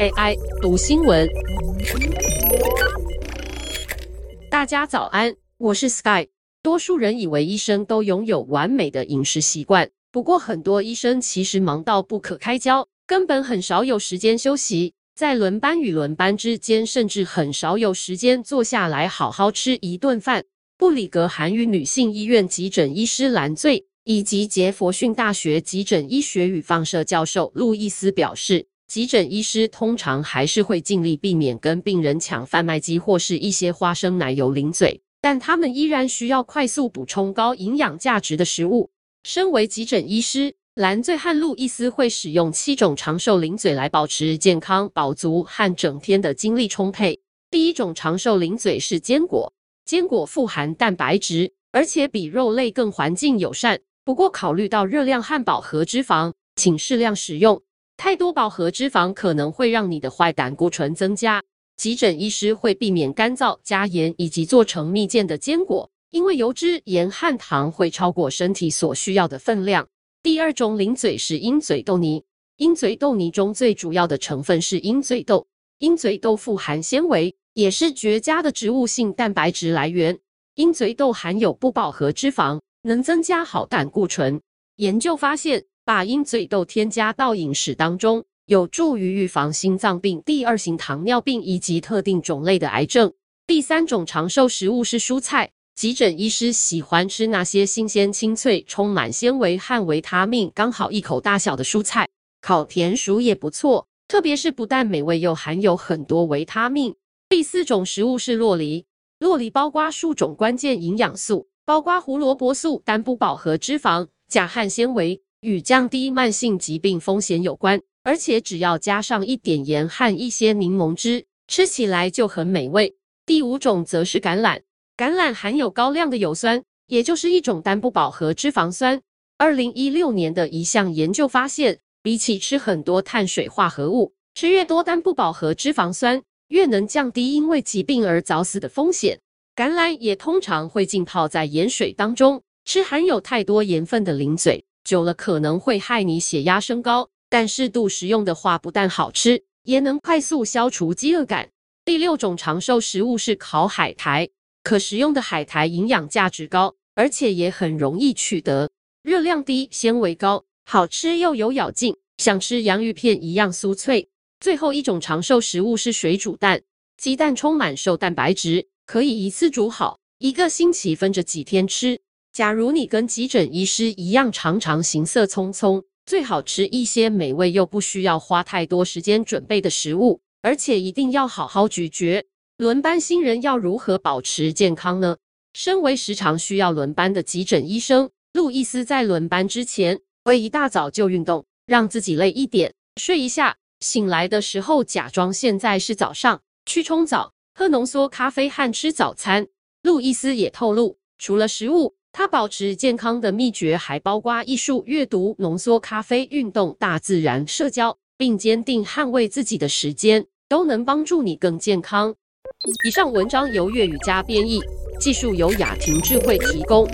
AI 读新闻，大家早安，我是 Sky。多数人以为医生都拥有完美的饮食习惯，不过很多医生其实忙到不可开交，根本很少有时间休息。在轮班与轮班之间，甚至很少有时间坐下来好好吃一顿饭。布里格涵与女性医院急诊医师兰醉，以及杰佛逊大学急诊医学与放射教授路易斯表示。急诊医师通常还是会尽力避免跟病人抢贩卖机或是一些花生奶油零嘴，但他们依然需要快速补充高营养价值的食物。身为急诊医师，蓝醉和路易斯会使用七种长寿零嘴来保持健康、饱足和整天的精力充沛。第一种长寿零嘴是坚果，坚果富含蛋白质，而且比肉类更环境友善。不过，考虑到热量和饱和脂肪，请适量食用。太多饱和脂肪可能会让你的坏胆固醇增加。急诊医师会避免干燥、加盐以及做成蜜饯的坚果，因为油脂、盐和糖会超过身体所需要的分量。第二种零嘴是鹰嘴豆泥，鹰嘴豆泥中最主要的成分是鹰嘴豆，鹰嘴豆富含纤维，也是绝佳的植物性蛋白质来源。鹰嘴豆含有不饱和脂肪，能增加好胆固醇。研究发现，把鹰嘴豆添加到饮食当中，有助于预防心脏病、第二型糖尿病以及特定种类的癌症。第三种长寿食物是蔬菜。急诊医师喜欢吃那些新鲜、清脆、充满纤维和维他命、刚好一口大小的蔬菜。烤田鼠也不错，特别是不但美味，又含有很多维他命。第四种食物是洛梨。洛梨包括数种关键营养素，包括胡萝卜素、单不饱和脂肪、钾和纤维。与降低慢性疾病风险有关，而且只要加上一点盐和一些柠檬汁，吃起来就很美味。第五种则是橄榄，橄榄含有高量的油酸，也就是一种单不饱和脂肪酸。二零一六年的一项研究发现，比起吃很多碳水化合物，吃越多单不饱和脂肪酸，越能降低因为疾病而早死的风险。橄榄也通常会浸泡在盐水当中，吃含有太多盐分的零嘴。久了可能会害你血压升高，但适度食用的话，不但好吃，也能快速消除饥饿感。第六种长寿食物是烤海苔，可食用的海苔营养价值高，而且也很容易取得，热量低，纤维高，好吃又有咬劲，像吃洋芋片一样酥脆。最后一种长寿食物是水煮蛋，鸡蛋充满瘦蛋白质，可以一次煮好，一个星期分着几天吃。假如你跟急诊医师一样，常常行色匆匆，最好吃一些美味又不需要花太多时间准备的食物，而且一定要好好咀嚼。轮班新人要如何保持健康呢？身为时常需要轮班的急诊医生，路易斯在轮班之前会一大早就运动，让自己累一点，睡一下，醒来的时候假装现在是早上，去冲澡，喝浓缩咖啡和吃早餐。路易斯也透露，除了食物，他保持健康的秘诀还包括艺术、阅读、浓缩咖啡、运动、大自然、社交，并坚定捍卫自己的时间，都能帮助你更健康。以上文章由粤语加编译，技术由雅婷智慧提供。